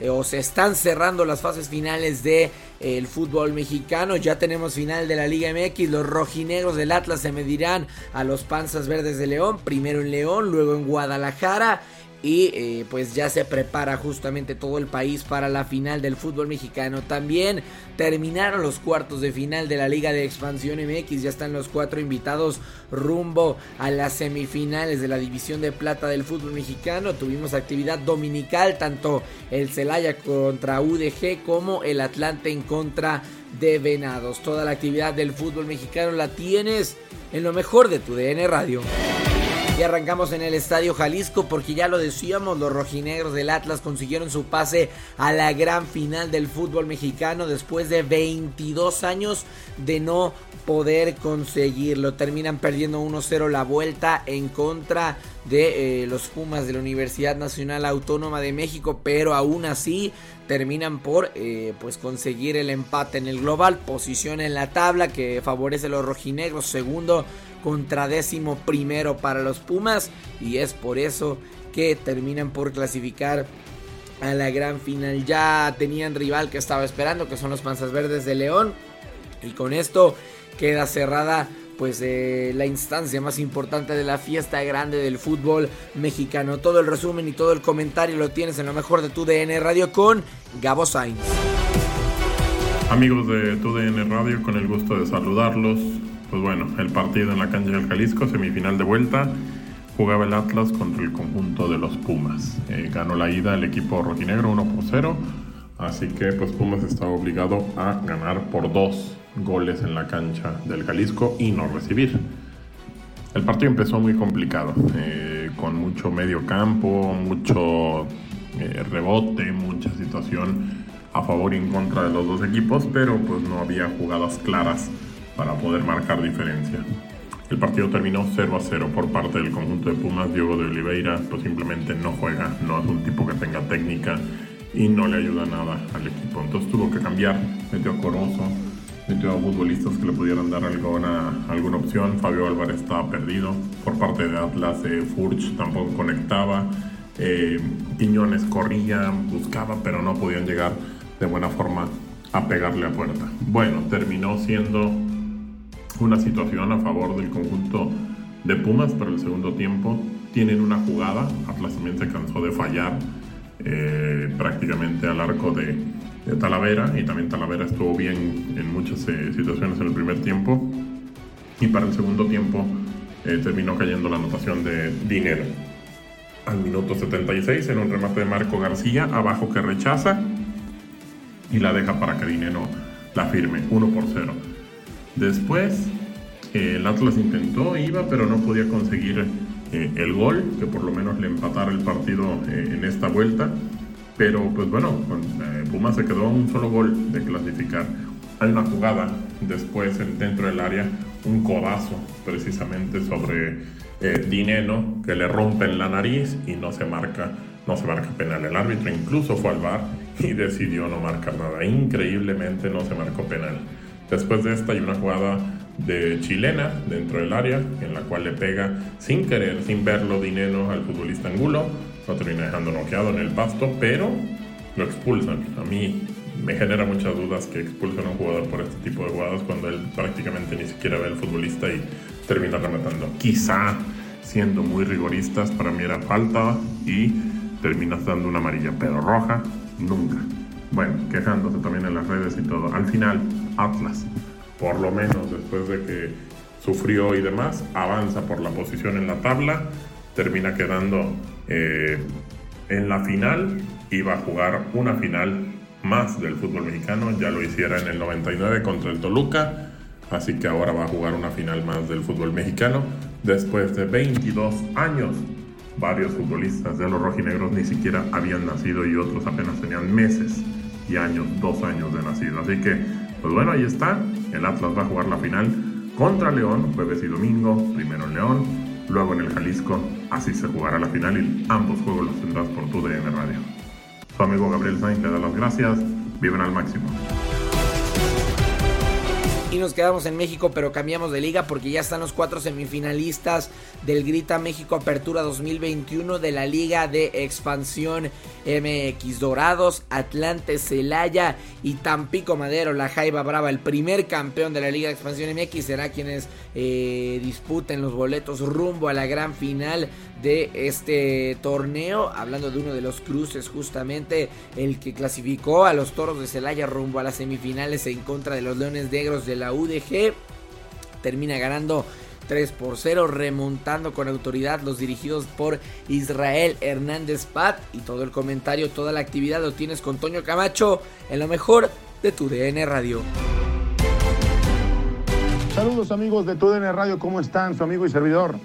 eh, o se están cerrando las fases finales de eh, fútbol mexicano. Ya tenemos final de la Liga MX. Los rojinegros del Atlas se medirán a los Panzas Verdes de León. Primero en León, luego en Guadalajara y eh, pues ya se prepara justamente todo el país para la final del fútbol mexicano. También terminaron los cuartos de final de la Liga de Expansión MX, ya están los cuatro invitados rumbo a las semifinales de la División de Plata del fútbol mexicano. Tuvimos actividad dominical, tanto el Celaya contra UDG como el Atlante en contra de Venados. Toda la actividad del fútbol mexicano la tienes en lo mejor de tu DN Radio. Y arrancamos en el Estadio Jalisco porque ya lo decíamos, los rojinegros del Atlas consiguieron su pase a la gran final del fútbol mexicano después de 22 años de no poder conseguirlo. Terminan perdiendo 1-0 la vuelta en contra de eh, los Pumas de la Universidad Nacional Autónoma de México, pero aún así terminan por eh, pues conseguir el empate en el global, posición en la tabla que favorece a los rojinegros, segundo contra décimo primero para los Pumas y es por eso que terminan por clasificar a la gran final. Ya tenían rival que estaba esperando, que son los Panzas Verdes de León. Y con esto queda cerrada pues eh, la instancia más importante de la fiesta grande del fútbol mexicano. Todo el resumen y todo el comentario lo tienes en lo mejor de tu DN Radio con Gabo Sainz. Amigos de tu DN Radio, con el gusto de saludarlos pues bueno, el partido en la cancha del Jalisco, semifinal de vuelta, jugaba el Atlas contra el conjunto de los Pumas. Eh, ganó la ida el equipo rojinegro 1 por 0, así que pues Pumas estaba obligado a ganar por dos goles en la cancha del Jalisco y no recibir. El partido empezó muy complicado, eh, con mucho medio campo, mucho eh, rebote, mucha situación a favor y en contra de los dos equipos, pero pues no había jugadas claras para poder marcar diferencia. El partido terminó 0 a 0 por parte del conjunto de Pumas. Diego de Oliveira pues simplemente no juega, no es un tipo que tenga técnica y no le ayuda nada al equipo. Entonces tuvo que cambiar, metió a Corozo, metió a futbolistas que le pudieran dar alguna, alguna opción. Fabio Álvarez estaba perdido. Por parte de Atlas, eh, Furch tampoco conectaba. Eh, Quiñones corría, buscaba, pero no podían llegar de buena forma a pegarle a puerta. Bueno, terminó siendo una situación a favor del conjunto de Pumas, pero el segundo tiempo tienen una jugada, Atlas también se cansó de fallar eh, prácticamente al arco de, Talavera y también Talavera estuvo bien en muchas eh, situaciones en el primer tiempo y para el segundo tiempo eh, terminó cayendo la anotación de Dinero. Al minuto 76 en un remate de Marco García, abajo que rechaza y la deja para que Dinero la firme, 1 por 0. Después el Atlas intentó, iba, pero no podía conseguir eh, el gol, que por lo menos le empatara el partido eh, en esta vuelta. Pero pues bueno, con, eh, Pumas se quedó un solo gol de clasificar. Hay una jugada después dentro del área, un codazo precisamente sobre Dineno que le rompen la nariz y no se marca, no se marca penal. El árbitro incluso fue al bar y decidió no marcar nada. Increíblemente no se marcó penal. Después de esta hay una jugada de chilena dentro del área, en la cual le pega sin querer, sin verlo, dinero al futbolista Angulo. Lo termina dejando noqueado en el pasto, pero lo expulsan. A mí me genera muchas dudas que expulsen a un jugador por este tipo de jugadas cuando él prácticamente ni siquiera ve al futbolista y termina rematando. Quizá siendo muy rigoristas, para mí era falta y terminas dando una amarilla, pero roja nunca. Bueno, quejándose también en las redes y todo. Al final, Atlas por lo menos después de que sufrió y demás, avanza por la posición en la tabla, termina quedando eh, en la final y va a jugar una final más del fútbol mexicano, ya lo hiciera en el 99 contra el Toluca, así que ahora va a jugar una final más del fútbol mexicano después de 22 años. Varios futbolistas de los rojinegros ni siquiera habían nacido y otros apenas tenían meses y años, dos años de nacido. Así que, pues bueno, ahí está. El Atlas va a jugar la final contra León, jueves y domingo, primero en León, luego en el Jalisco, así se jugará la final y ambos juegos los tendrás por tu DN Radio. Su amigo Gabriel Sainz le da las gracias, viven al máximo. Y nos quedamos en México, pero cambiamos de liga porque ya están los cuatro semifinalistas del Grita México Apertura 2021 de la Liga de Expansión MX. Dorados, Atlante, Celaya y Tampico Madero, la Jaiba Brava, el primer campeón de la Liga de Expansión MX, será quienes eh, disputen los boletos rumbo a la gran final de este torneo. Hablando de uno de los cruces, justamente el que clasificó a los toros de Celaya rumbo a las semifinales en contra de los Leones Negros de la UDG. Termina ganando 3 por 0, remontando con autoridad los dirigidos por Israel Hernández Pat. Y todo el comentario, toda la actividad lo tienes con Toño Camacho en lo mejor de tu DN Radio. Saludos amigos de tu DN Radio, ¿cómo están? Su amigo y servidor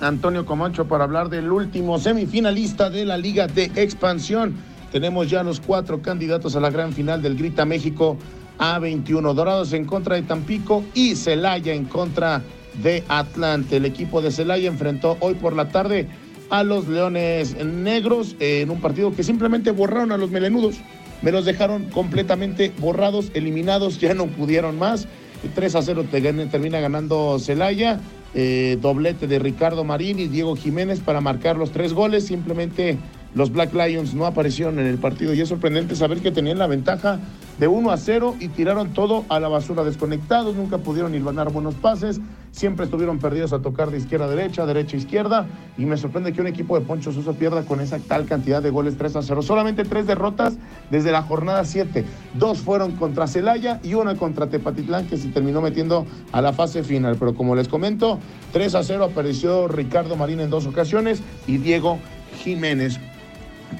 Antonio Comancho para hablar del último semifinalista de la Liga de Expansión. Tenemos ya los cuatro candidatos a la gran final del Grita México A21. Dorados en contra de Tampico y Celaya en contra de Atlante. El equipo de Celaya enfrentó hoy por la tarde a los Leones Negros en un partido que simplemente borraron a los melenudos. Me los dejaron completamente borrados, eliminados, ya no pudieron más. 3 a 0 termina ganando Celaya. Eh, doblete de Ricardo Marín y Diego Jiménez para marcar los tres goles. Simplemente los Black Lions no aparecieron en el partido y es sorprendente saber que tenían la ventaja de 1 a 0 y tiraron todo a la basura desconectados, nunca pudieron ganar buenos pases, siempre estuvieron perdidos a tocar de izquierda a derecha, derecha a izquierda y me sorprende que un equipo de Poncho Sosa pierda con esa tal cantidad de goles 3 a 0. Solamente tres derrotas desde la jornada 7. Dos fueron contra Celaya y una contra Tepatitlán que se terminó metiendo a la fase final. Pero como les comento, 3 a 0 apareció Ricardo Marín en dos ocasiones y Diego Jiménez.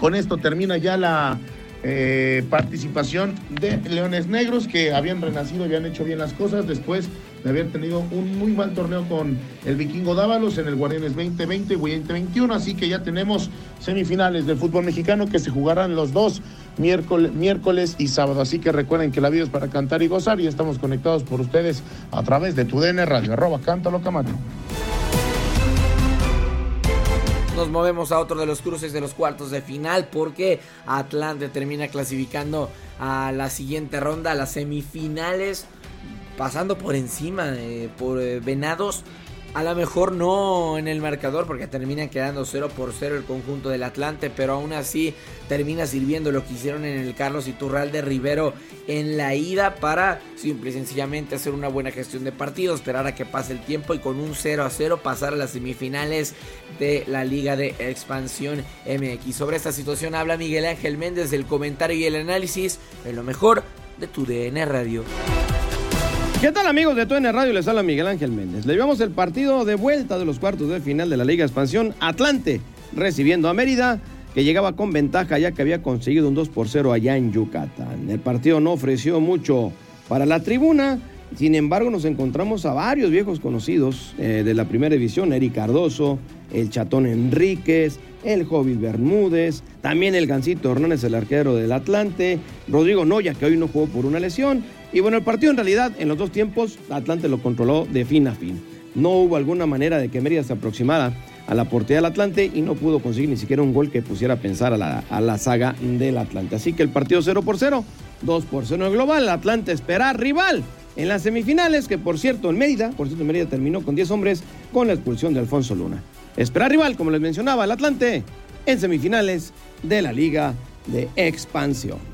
Con esto termina ya la eh, participación de Leones Negros que habían renacido habían hecho bien las cosas después de haber tenido un muy mal torneo con el Vikingo Dávalos en el Guardianes 2020 y 2021. Así que ya tenemos semifinales del fútbol mexicano que se jugarán los dos miércoles, miércoles y sábado. Así que recuerden que la vida es para cantar y gozar y estamos conectados por ustedes a través de tu DN Radio, arroba cántalo camacho. Nos movemos a otro de los cruces de los cuartos de final porque Atlante termina clasificando a la siguiente ronda, a las semifinales, pasando por encima por eh, Venados A lo mejor no en el marcador porque termina quedando 0 por 0 el conjunto del Atlante, pero aún así termina sirviendo lo que hicieron en el Carlos de Rivero en la ida para simple y sencillamente hacer una buena gestión de partido, esperar a que pase el tiempo y con un 0 a 0 pasar a las semifinales de la Liga de Expansión MX. Sobre esta situación habla Miguel Ángel Méndez del comentario y el análisis en lo mejor de tu DN Radio. ¿Qué tal amigos de TUN Radio? Les habla Miguel Ángel Méndez. Le llevamos el partido de vuelta de los cuartos de final de la Liga Expansión Atlante, recibiendo a Mérida, que llegaba con ventaja ya que había conseguido un 2 por 0 allá en Yucatán. El partido no ofreció mucho para la tribuna, sin embargo nos encontramos a varios viejos conocidos eh, de la primera división, Eric Cardoso, el Chatón Enríquez, el Jovis Bermúdez, también el Gancito Hernández, el arquero del Atlante, Rodrigo Noya, que hoy no jugó por una lesión, y bueno, el partido en realidad en los dos tiempos Atlante lo controló de fin a fin. No hubo alguna manera de que Mérida se aproximara a la portería del Atlante y no pudo conseguir ni siquiera un gol que pusiera a pensar a la, a la saga del Atlante. Así que el partido 0 por 0, 2 por 0 en global. Atlante espera rival en las semifinales, que por cierto en Mérida, por cierto Mérida terminó con 10 hombres con la expulsión de Alfonso Luna. Espera rival, como les mencionaba, el Atlante en semifinales de la Liga de Expansión.